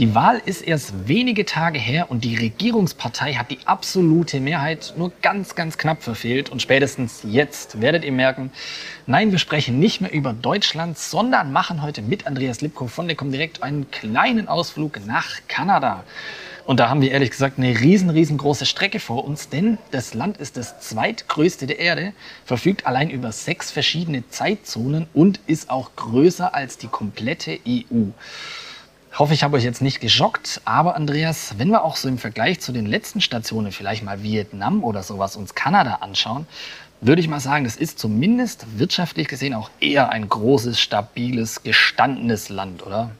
Die Wahl ist erst wenige Tage her und die Regierungspartei hat die absolute Mehrheit nur ganz, ganz knapp verfehlt. Und spätestens jetzt werdet ihr merken, nein, wir sprechen nicht mehr über Deutschland, sondern machen heute mit Andreas Lipko von der Comdirect einen kleinen Ausflug nach Kanada. Und da haben wir ehrlich gesagt eine riesen, riesengroße Strecke vor uns, denn das Land ist das zweitgrößte der Erde, verfügt allein über sechs verschiedene Zeitzonen und ist auch größer als die komplette EU hoffe, ich habe euch jetzt nicht geschockt, aber Andreas, wenn wir auch so im Vergleich zu den letzten Stationen vielleicht mal Vietnam oder sowas uns Kanada anschauen, würde ich mal sagen, das ist zumindest wirtschaftlich gesehen auch eher ein großes, stabiles, gestandenes Land, oder?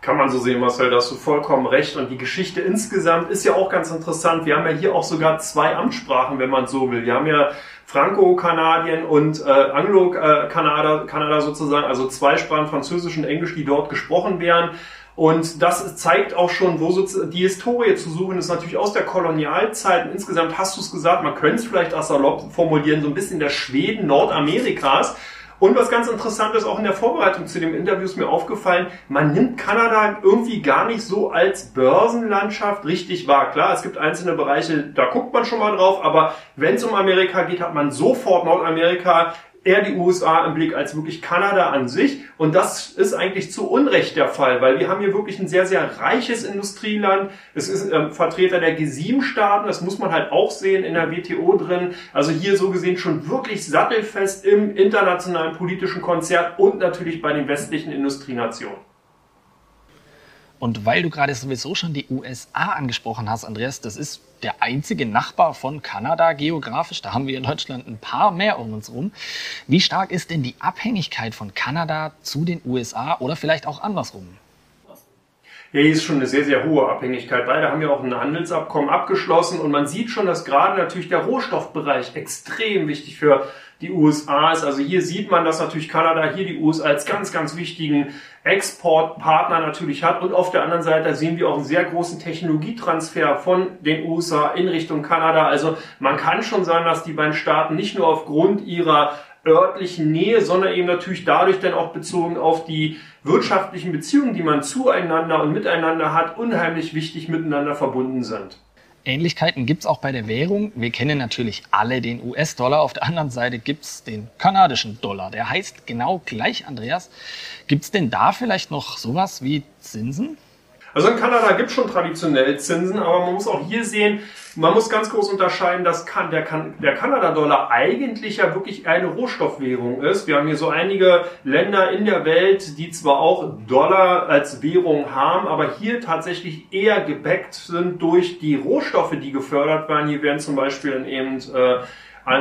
Kann man so sehen, Marcel, da hast du vollkommen recht. Und die Geschichte insgesamt ist ja auch ganz interessant. Wir haben ja hier auch sogar zwei Amtssprachen, wenn man so will. Wir haben ja Franco-Kanadien und äh, Anglo-Kanada Kanada sozusagen, also zwei Sprachen, Französisch und Englisch, die dort gesprochen werden. Und das zeigt auch schon, wo so die Historie zu suchen ist, natürlich aus der Kolonialzeit. Und insgesamt hast du es gesagt, man könnte es vielleicht als salopp formulieren, so ein bisschen der Schweden Nordamerikas. Und was ganz interessant ist, auch in der Vorbereitung zu dem Interview ist mir aufgefallen, man nimmt Kanada irgendwie gar nicht so als Börsenlandschaft richtig wahr. Klar, es gibt einzelne Bereiche, da guckt man schon mal drauf, aber wenn es um Amerika geht, hat man sofort Nordamerika eher die USA im Blick als wirklich Kanada an sich. Und das ist eigentlich zu Unrecht der Fall, weil wir haben hier wirklich ein sehr, sehr reiches Industrieland. Es ist ähm, Vertreter der G7-Staaten, das muss man halt auch sehen in der WTO drin. Also hier so gesehen schon wirklich sattelfest im internationalen politischen Konzert und natürlich bei den westlichen Industrienationen. Und weil du gerade sowieso schon die USA angesprochen hast, Andreas, das ist der einzige Nachbar von Kanada geografisch. Da haben wir in Deutschland ein paar mehr um uns rum. Wie stark ist denn die Abhängigkeit von Kanada zu den USA oder vielleicht auch andersrum? Ja, hier ist schon eine sehr, sehr hohe Abhängigkeit. Beide haben ja auch ein Handelsabkommen abgeschlossen und man sieht schon, dass gerade natürlich der Rohstoffbereich extrem wichtig für die USA ist. Also hier sieht man, dass natürlich Kanada hier die USA als ganz, ganz wichtigen Exportpartner natürlich hat. Und auf der anderen Seite sehen wir auch einen sehr großen Technologietransfer von den USA in Richtung Kanada. Also man kann schon sagen, dass die beiden Staaten nicht nur aufgrund ihrer örtlichen Nähe, sondern eben natürlich dadurch dann auch bezogen auf die wirtschaftlichen Beziehungen, die man zueinander und miteinander hat, unheimlich wichtig miteinander verbunden sind. Ähnlichkeiten gibt es auch bei der Währung. Wir kennen natürlich alle den US-Dollar. Auf der anderen Seite gibt es den kanadischen Dollar. Der heißt genau gleich, Andreas. Gibt es denn da vielleicht noch sowas wie Zinsen? Also in Kanada gibt es schon traditionell Zinsen, aber man muss auch hier sehen, man muss ganz groß unterscheiden, dass der, der Kanada-Dollar eigentlich ja wirklich eine Rohstoffwährung ist. Wir haben hier so einige Länder in der Welt, die zwar auch Dollar als Währung haben, aber hier tatsächlich eher gebackt sind durch die Rohstoffe, die gefördert werden. Hier werden zum Beispiel eben äh,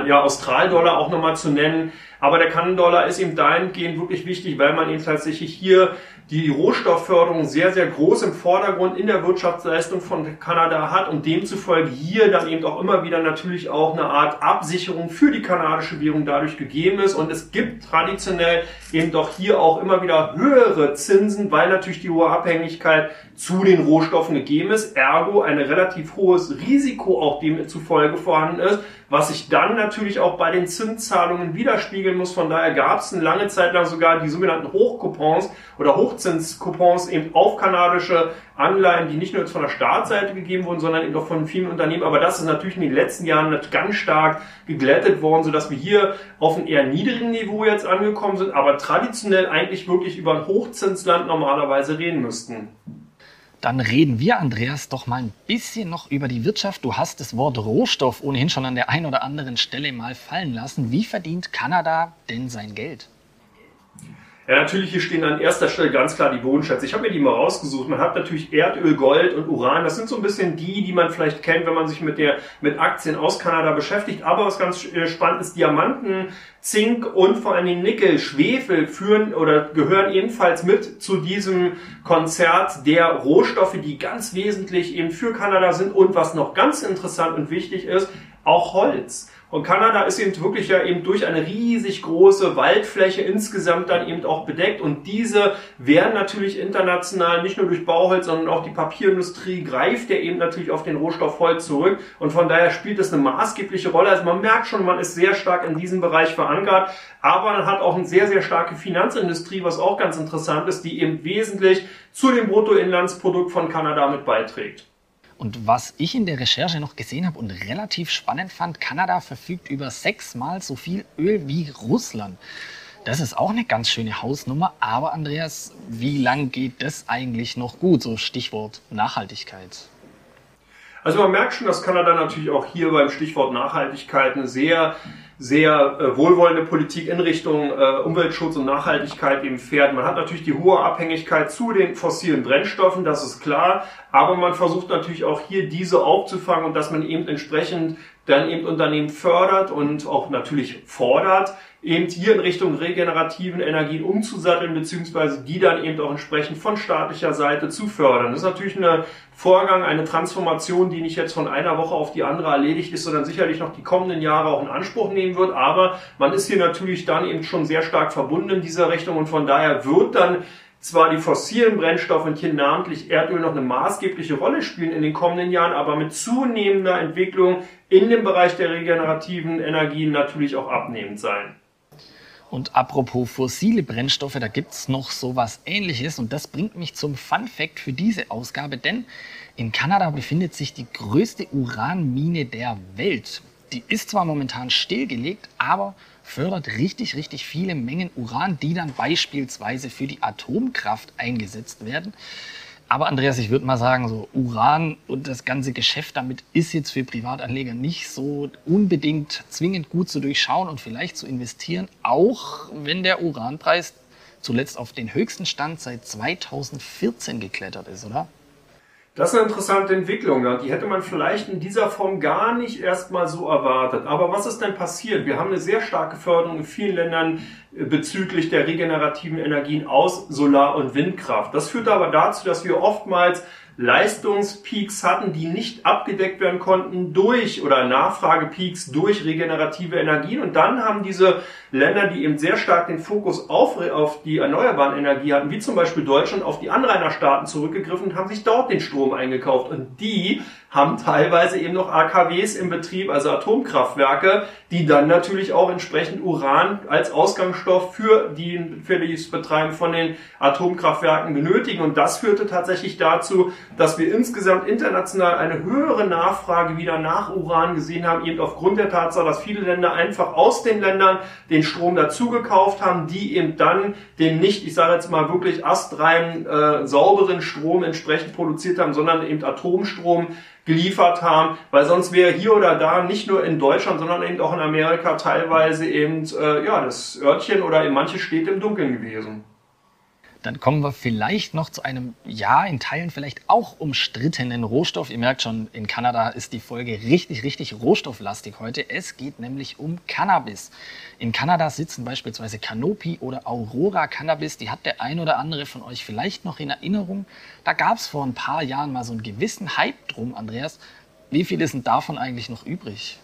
ja, Australdollar auch nochmal zu nennen. Aber der Kanada-Dollar ist eben dahingehend wirklich wichtig, weil man eben tatsächlich hier die Rohstoffförderung sehr, sehr groß im Vordergrund in der Wirtschaftsleistung von Kanada hat und demzufolge hier dann eben auch immer wieder natürlich auch eine Art Absicherung für die kanadische Währung dadurch gegeben ist. Und es gibt traditionell eben doch hier auch immer wieder höhere Zinsen, weil natürlich die hohe Abhängigkeit zu den Rohstoffen gegeben ist, ergo ein relativ hohes Risiko auch demzufolge vorhanden ist, was sich dann natürlich auch bei den Zinszahlungen widerspiegeln muss. Von daher gab es eine lange Zeit lang sogar die sogenannten Hochcoupons oder Hochzinscoupons eben auf kanadische Anleihen, die nicht nur jetzt von der Staatsseite gegeben wurden, sondern eben auch von vielen Unternehmen. Aber das ist natürlich in den letzten Jahren ganz stark geglättet worden, sodass wir hier auf einem eher niedrigen Niveau jetzt angekommen sind, aber traditionell eigentlich wirklich über ein Hochzinsland normalerweise reden müssten. Dann reden wir, Andreas, doch mal ein bisschen noch über die Wirtschaft. Du hast das Wort Rohstoff ohnehin schon an der einen oder anderen Stelle mal fallen lassen. Wie verdient Kanada denn sein Geld? Ja, natürlich, hier stehen an erster Stelle ganz klar die Bodenschätze. Ich habe mir die mal rausgesucht. Man hat natürlich Erdöl, Gold und Uran. Das sind so ein bisschen die, die man vielleicht kennt, wenn man sich mit der, mit Aktien aus Kanada beschäftigt. Aber was ganz äh, spannend ist, Diamanten, Zink und vor allen Dingen Nickel, Schwefel führen oder gehören ebenfalls mit zu diesem Konzert der Rohstoffe, die ganz wesentlich eben für Kanada sind. Und was noch ganz interessant und wichtig ist, auch Holz. Und Kanada ist eben wirklich ja eben durch eine riesig große Waldfläche insgesamt dann eben auch bedeckt. Und diese werden natürlich international nicht nur durch Bauholz, sondern auch die Papierindustrie greift ja eben natürlich auf den Rohstoff Holz zurück. Und von daher spielt das eine maßgebliche Rolle. Also man merkt schon, man ist sehr stark in diesem Bereich verankert. Aber man hat auch eine sehr, sehr starke Finanzindustrie, was auch ganz interessant ist, die eben wesentlich zu dem Bruttoinlandsprodukt von Kanada mit beiträgt. Und was ich in der Recherche noch gesehen habe und relativ spannend fand, Kanada verfügt über sechsmal so viel Öl wie Russland. Das ist auch eine ganz schöne Hausnummer. Aber Andreas, wie lang geht das eigentlich noch gut? So Stichwort Nachhaltigkeit. Also man merkt schon, dass Kanada natürlich auch hier beim Stichwort Nachhaltigkeit eine sehr sehr äh, wohlwollende Politik in Richtung äh, Umweltschutz und Nachhaltigkeit eben fährt. Man hat natürlich die hohe Abhängigkeit zu den fossilen Brennstoffen, das ist klar, aber man versucht natürlich auch hier diese aufzufangen und dass man eben entsprechend dann eben Unternehmen fördert und auch natürlich fordert, eben hier in Richtung regenerativen Energien umzusatteln, beziehungsweise die dann eben auch entsprechend von staatlicher Seite zu fördern. Das ist natürlich ein Vorgang, eine Transformation, die nicht jetzt von einer Woche auf die andere erledigt ist, sondern sicherlich noch die kommenden Jahre auch in Anspruch nehmen wird. Aber man ist hier natürlich dann eben schon sehr stark verbunden in dieser Richtung und von daher wird dann zwar die fossilen Brennstoffe und hier namentlich Erdöl noch eine maßgebliche Rolle spielen in den kommenden Jahren, aber mit zunehmender Entwicklung in dem Bereich der regenerativen Energien natürlich auch abnehmend sein. Und apropos fossile Brennstoffe, da gibt es noch so was ähnliches und das bringt mich zum Fun Fact für diese Ausgabe, denn in Kanada befindet sich die größte Uranmine der Welt. Die ist zwar momentan stillgelegt, aber fördert richtig, richtig viele Mengen Uran, die dann beispielsweise für die Atomkraft eingesetzt werden. Aber Andreas, ich würde mal sagen, so Uran und das ganze Geschäft damit ist jetzt für Privatanleger nicht so unbedingt zwingend gut zu durchschauen und vielleicht zu investieren, auch wenn der Uranpreis zuletzt auf den höchsten Stand seit 2014 geklettert ist, oder? Das ist eine interessante Entwicklung. Die hätte man vielleicht in dieser Form gar nicht erstmal so erwartet. Aber was ist denn passiert? Wir haben eine sehr starke Förderung in vielen Ländern äh, bezüglich der regenerativen Energien aus Solar- und Windkraft. Das führt aber dazu, dass wir oftmals Leistungspeaks hatten, die nicht abgedeckt werden konnten durch oder Nachfragepeaks durch regenerative Energien. Und dann haben diese Länder, die eben sehr stark den Fokus auf, auf die erneuerbaren Energie hatten, wie zum Beispiel Deutschland, auf die Anrainerstaaten zurückgegriffen und haben sich dort den Strom eingekauft. Und die haben teilweise eben noch AKWs im Betrieb, also Atomkraftwerke, die dann natürlich auch entsprechend Uran als Ausgangsstoff für, die, für das Betreiben von den Atomkraftwerken benötigen. Und das führte tatsächlich dazu, dass wir insgesamt international eine höhere Nachfrage wieder nach Uran gesehen haben, eben aufgrund der Tatsache, dass viele Länder einfach aus den Ländern den Strom dazugekauft haben, die eben dann den nicht, ich sage jetzt mal wirklich astreinen, äh, sauberen Strom entsprechend produziert haben, sondern eben Atomstrom, geliefert haben, weil sonst wäre hier oder da nicht nur in Deutschland, sondern eben auch in Amerika teilweise eben äh, ja das Örtchen oder in manche Städte im Dunkeln gewesen. Dann kommen wir vielleicht noch zu einem, ja, in Teilen vielleicht auch umstrittenen Rohstoff. Ihr merkt schon, in Kanada ist die Folge richtig, richtig rohstofflastig heute. Es geht nämlich um Cannabis. In Kanada sitzen beispielsweise Canopy oder Aurora Cannabis. Die hat der ein oder andere von euch vielleicht noch in Erinnerung. Da gab es vor ein paar Jahren mal so einen gewissen Hype drum, Andreas. Wie viel ist denn davon eigentlich noch übrig?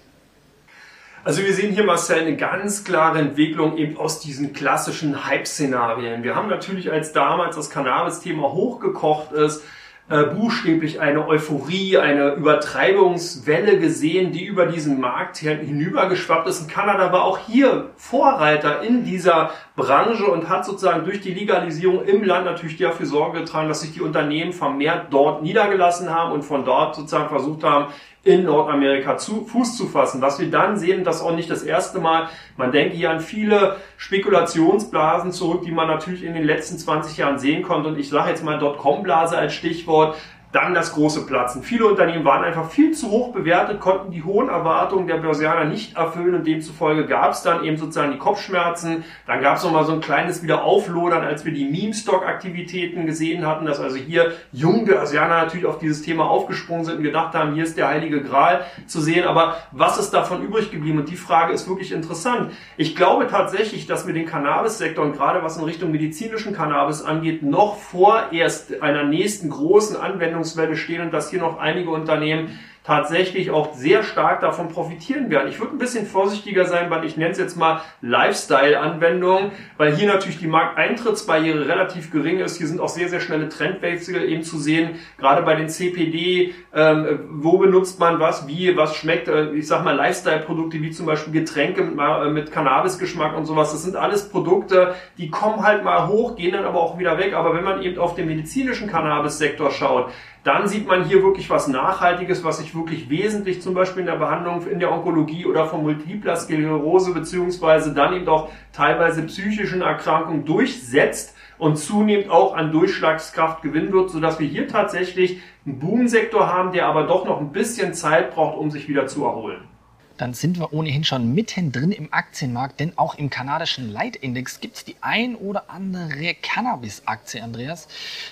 Also wir sehen hier, Marcel, eine ganz klare Entwicklung eben aus diesen klassischen Hype-Szenarien. Wir haben natürlich, als damals das Cannabis-Thema hochgekocht ist, äh, buchstäblich eine Euphorie, eine Übertreibungswelle gesehen, die über diesen Markt hinübergeschwappt ist. Und Kanada war auch hier Vorreiter in dieser Branche und hat sozusagen durch die Legalisierung im Land natürlich dafür Sorge getragen, dass sich die Unternehmen vermehrt dort niedergelassen haben und von dort sozusagen versucht haben, in Nordamerika zu, Fuß zu fassen. Was wir dann sehen, das auch nicht das erste Mal, man denke hier an viele Spekulationsblasen zurück, die man natürlich in den letzten 20 Jahren sehen konnte. Und ich sage jetzt mal Dotcom-Blase als Stichwort. Dann das große Platzen. Viele Unternehmen waren einfach viel zu hoch bewertet, konnten die hohen Erwartungen der Börsianer nicht erfüllen und demzufolge gab es dann eben sozusagen die Kopfschmerzen. Dann gab es nochmal so ein kleines Wiederauflodern, als wir die Meme-Stock-Aktivitäten gesehen hatten, dass also hier junge Börsianer natürlich auf dieses Thema aufgesprungen sind und gedacht haben, hier ist der heilige Gral zu sehen. Aber was ist davon übrig geblieben? Und die Frage ist wirklich interessant. Ich glaube tatsächlich, dass wir den Cannabis-Sektor und gerade was in Richtung medizinischen Cannabis angeht, noch vorerst einer nächsten großen Anwendung Entwicklungswelle stehen und dass hier noch einige Unternehmen tatsächlich auch sehr stark davon profitieren werden. Ich würde ein bisschen vorsichtiger sein, weil ich nenne es jetzt mal Lifestyle-Anwendung, weil hier natürlich die Markteintrittsbarriere relativ gering ist. Hier sind auch sehr, sehr schnelle Trendwechsel eben zu sehen, gerade bei den CPD, ähm, wo benutzt man was, wie, was schmeckt, äh, ich sag mal Lifestyle-Produkte wie zum Beispiel Getränke mit, äh, mit Cannabis-Geschmack und sowas. Das sind alles Produkte, die kommen halt mal hoch, gehen dann aber auch wieder weg. Aber wenn man eben auf den medizinischen Cannabis-Sektor schaut, dann sieht man hier wirklich was Nachhaltiges, was sich wirklich wesentlich zum Beispiel in der Behandlung in der Onkologie oder von Multipler Sklerose beziehungsweise dann eben auch teilweise psychischen Erkrankungen durchsetzt und zunehmend auch an Durchschlagskraft gewinnen wird, sodass wir hier tatsächlich einen Boomsektor haben, der aber doch noch ein bisschen Zeit braucht, um sich wieder zu erholen dann sind wir ohnehin schon mittendrin im Aktienmarkt, denn auch im kanadischen Leitindex gibt es die ein oder andere Cannabis-Aktie, Andreas.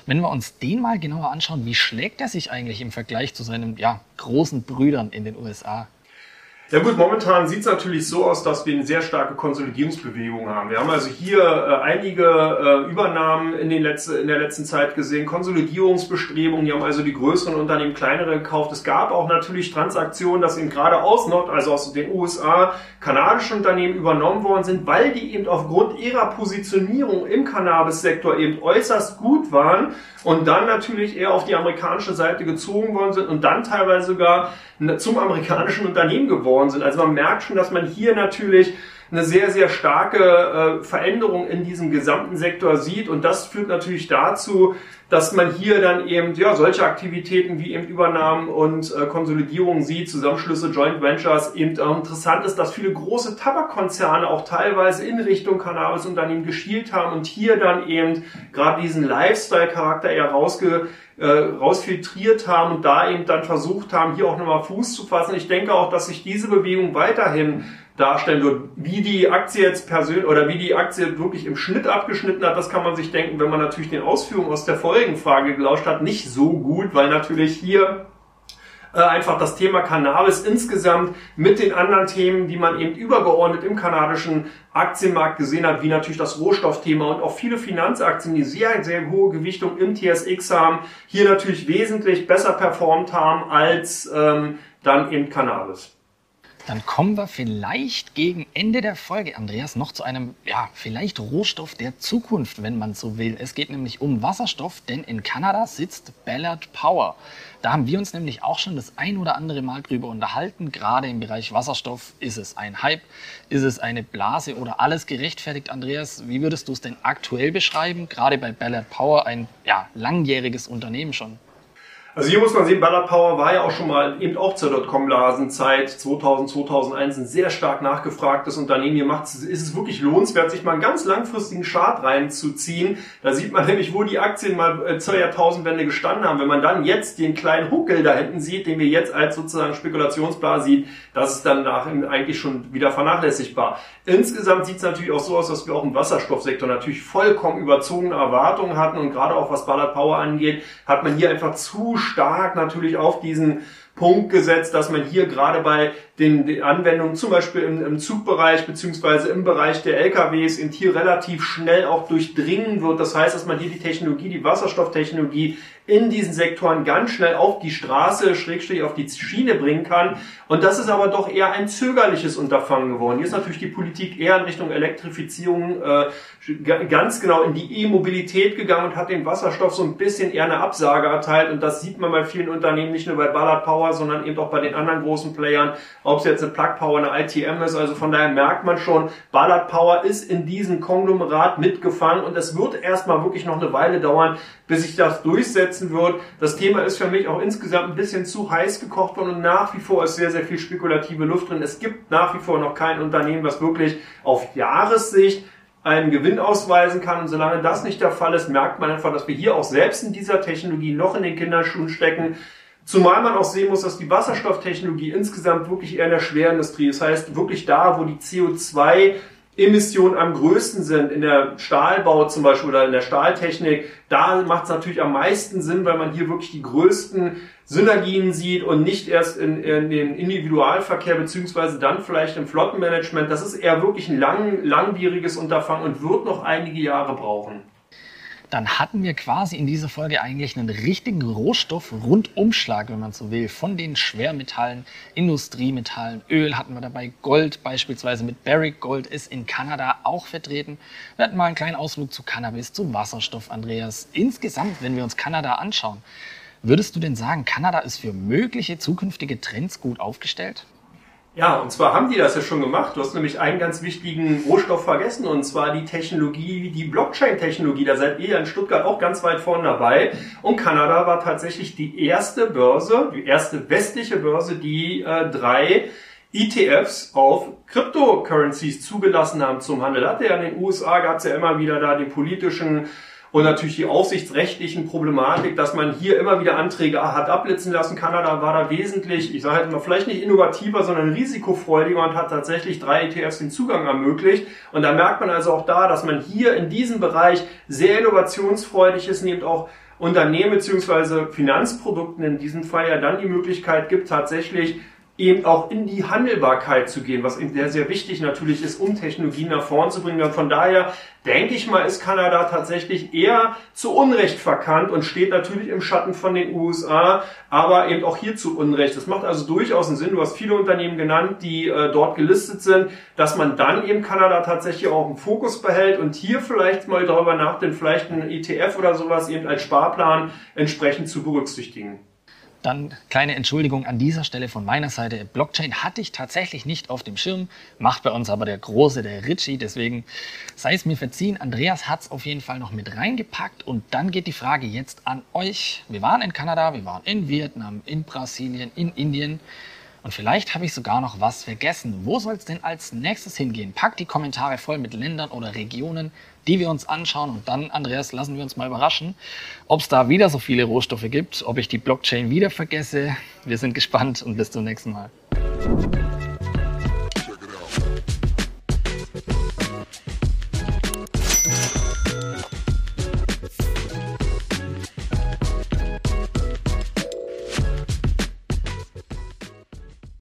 Wenn wir uns den mal genauer anschauen, wie schlägt er sich eigentlich im Vergleich zu seinen ja, großen Brüdern in den USA? Ja gut, momentan sieht es natürlich so aus, dass wir eine sehr starke Konsolidierungsbewegung haben. Wir haben also hier äh, einige äh, Übernahmen in, den letzten, in der letzten Zeit gesehen, Konsolidierungsbestrebungen, die haben also die größeren Unternehmen kleinere gekauft. Es gab auch natürlich Transaktionen, dass eben gerade aus Nord, also aus den USA, kanadische Unternehmen übernommen worden sind, weil die eben aufgrund ihrer Positionierung im Cannabis-Sektor eben äußerst gut waren und dann natürlich eher auf die amerikanische Seite gezogen worden sind und dann teilweise sogar zum amerikanischen Unternehmen geworden sind. Also man merkt schon, dass man hier natürlich eine sehr, sehr starke äh, Veränderung in diesem gesamten Sektor sieht. Und das führt natürlich dazu, dass man hier dann eben ja, solche Aktivitäten wie eben Übernahmen und äh, Konsolidierungen sieht, Zusammenschlüsse, Joint Ventures. Eben äh, interessant ist, dass viele große Tabakkonzerne auch teilweise in Richtung Cannabis-Unternehmen geschielt haben und hier dann eben gerade diesen Lifestyle-Charakter eher rausge äh, rausfiltriert haben und da eben dann versucht haben, hier auch nochmal Fuß zu fassen. Ich denke auch, dass sich diese Bewegung weiterhin darstellen wird. Wie die Aktie jetzt persönlich oder wie die Aktie wirklich im Schnitt abgeschnitten hat, das kann man sich denken, wenn man natürlich den Ausführungen aus der vorigen Frage gelauscht hat, nicht so gut, weil natürlich hier äh, einfach das Thema Cannabis insgesamt mit den anderen Themen, die man eben übergeordnet im kanadischen Aktienmarkt gesehen hat, wie natürlich das Rohstoffthema und auch viele Finanzaktien, die sehr, sehr hohe Gewichtung im TSX haben, hier natürlich wesentlich besser performt haben als ähm, dann eben Cannabis. Dann kommen wir vielleicht gegen Ende der Folge, Andreas, noch zu einem, ja, vielleicht Rohstoff der Zukunft, wenn man so will. Es geht nämlich um Wasserstoff, denn in Kanada sitzt Ballard Power. Da haben wir uns nämlich auch schon das ein oder andere Mal drüber unterhalten. Gerade im Bereich Wasserstoff ist es ein Hype, ist es eine Blase oder alles gerechtfertigt, Andreas? Wie würdest du es denn aktuell beschreiben? Gerade bei Ballard Power, ein ja, langjähriges Unternehmen schon. Also hier muss man sehen, Ballard Power war ja auch schon mal eben auch zur Dotcom-Blasenzeit 2000, 2001 ein sehr stark nachgefragtes Unternehmen. Hier macht, ist es wirklich lohnenswert, sich mal einen ganz langfristigen Chart reinzuziehen. Da sieht man nämlich, wo die Aktien mal äh, zur Jahrtausendwende gestanden haben. Wenn man dann jetzt den kleinen Huckel da hinten sieht, den wir jetzt als sozusagen Spekulationsblase sieht, das ist dann eigentlich schon wieder vernachlässigbar. Insgesamt sieht es natürlich auch so aus, dass wir auch im Wasserstoffsektor natürlich vollkommen überzogene Erwartungen hatten und gerade auch was Ballard Power angeht, hat man hier einfach zu stark natürlich auf diesen Punkt gesetzt, dass man hier gerade bei den, den Anwendungen zum Beispiel im, im Zugbereich beziehungsweise im Bereich der LKWs eben hier relativ schnell auch durchdringen wird. Das heißt, dass man hier die Technologie, die Wasserstofftechnologie in diesen Sektoren ganz schnell auf die Straße, Schrägstrich auf die Schiene bringen kann. Und das ist aber doch eher ein zögerliches Unterfangen geworden. Hier ist natürlich die Politik eher in Richtung Elektrifizierung äh, ganz genau in die E-Mobilität gegangen und hat dem Wasserstoff so ein bisschen eher eine Absage erteilt. Und das sieht man bei vielen Unternehmen, nicht nur bei Ballard Power, sondern eben auch bei den anderen großen Playern, ob es jetzt eine Plug Power, eine ITM ist. Also von daher merkt man schon, Ballard Power ist in diesem Konglomerat mitgefangen und es wird erstmal wirklich noch eine Weile dauern, bis sich das durchsetzen wird. Das Thema ist für mich auch insgesamt ein bisschen zu heiß gekocht worden und nach wie vor ist sehr, sehr viel spekulative Luft drin. Es gibt nach wie vor noch kein Unternehmen, was wirklich auf Jahressicht einen Gewinn ausweisen kann. Und solange das nicht der Fall ist, merkt man einfach, dass wir hier auch selbst in dieser Technologie noch in den Kinderschuhen stecken. Zumal man auch sehen muss, dass die Wasserstofftechnologie insgesamt wirklich eher in der Schwerindustrie ist. Das heißt, wirklich da, wo die CO2 Emissionen am größten sind, in der Stahlbau zum Beispiel oder in der Stahltechnik, da macht es natürlich am meisten Sinn, weil man hier wirklich die größten Synergien sieht und nicht erst in, in den Individualverkehr beziehungsweise dann vielleicht im Flottenmanagement. Das ist eher wirklich ein lang, langwieriges Unterfangen und wird noch einige Jahre brauchen. Dann hatten wir quasi in dieser Folge eigentlich einen richtigen Rohstoff-Rundumschlag, wenn man so will, von den Schwermetallen, Industriemetallen, Öl hatten wir dabei, Gold beispielsweise mit Barrick Gold ist in Kanada auch vertreten. Wir hatten mal einen kleinen Ausflug zu Cannabis, zu Wasserstoff, Andreas. Insgesamt, wenn wir uns Kanada anschauen, würdest du denn sagen, Kanada ist für mögliche zukünftige Trends gut aufgestellt? Ja, und zwar haben die das ja schon gemacht. Du hast nämlich einen ganz wichtigen Rohstoff vergessen, und zwar die Technologie, die Blockchain-Technologie. Da seid ihr in Stuttgart auch ganz weit vorne dabei. Und Kanada war tatsächlich die erste Börse, die erste westliche Börse, die äh, drei ETFs auf Cryptocurrencies zugelassen haben zum Handel. Hatte ja in den USA gab es ja immer wieder da die politischen und natürlich die aufsichtsrechtlichen Problematik, dass man hier immer wieder Anträge hat abblitzen lassen. Kanada war da wesentlich, ich sage halt mal, vielleicht nicht innovativer, sondern risikofreudiger und hat tatsächlich drei ETFs den Zugang ermöglicht. Und da merkt man also auch da, dass man hier in diesem Bereich sehr innovationsfreudig ist, nimmt auch Unternehmen beziehungsweise Finanzprodukten in diesem Fall ja dann die Möglichkeit gibt, tatsächlich eben auch in die Handelbarkeit zu gehen, was sehr, sehr wichtig natürlich ist, um Technologien nach vorn zu bringen. Und von daher denke ich mal, ist Kanada tatsächlich eher zu Unrecht verkannt und steht natürlich im Schatten von den USA, aber eben auch hier zu Unrecht. Das macht also durchaus einen Sinn. Du hast viele Unternehmen genannt, die äh, dort gelistet sind, dass man dann eben Kanada tatsächlich auch im Fokus behält und hier vielleicht mal darüber nachdenkt, vielleicht einen ETF oder sowas eben als Sparplan entsprechend zu berücksichtigen. Dann kleine Entschuldigung an dieser Stelle von meiner Seite. Blockchain hatte ich tatsächlich nicht auf dem Schirm, macht bei uns aber der Große, der Ritchie. Deswegen sei es mir verziehen. Andreas hat es auf jeden Fall noch mit reingepackt. Und dann geht die Frage jetzt an euch. Wir waren in Kanada, wir waren in Vietnam, in Brasilien, in Indien. Und vielleicht habe ich sogar noch was vergessen. Wo soll es denn als nächstes hingehen? Packt die Kommentare voll mit Ländern oder Regionen, die wir uns anschauen. Und dann, Andreas, lassen wir uns mal überraschen, ob es da wieder so viele Rohstoffe gibt, ob ich die Blockchain wieder vergesse. Wir sind gespannt und bis zum nächsten Mal.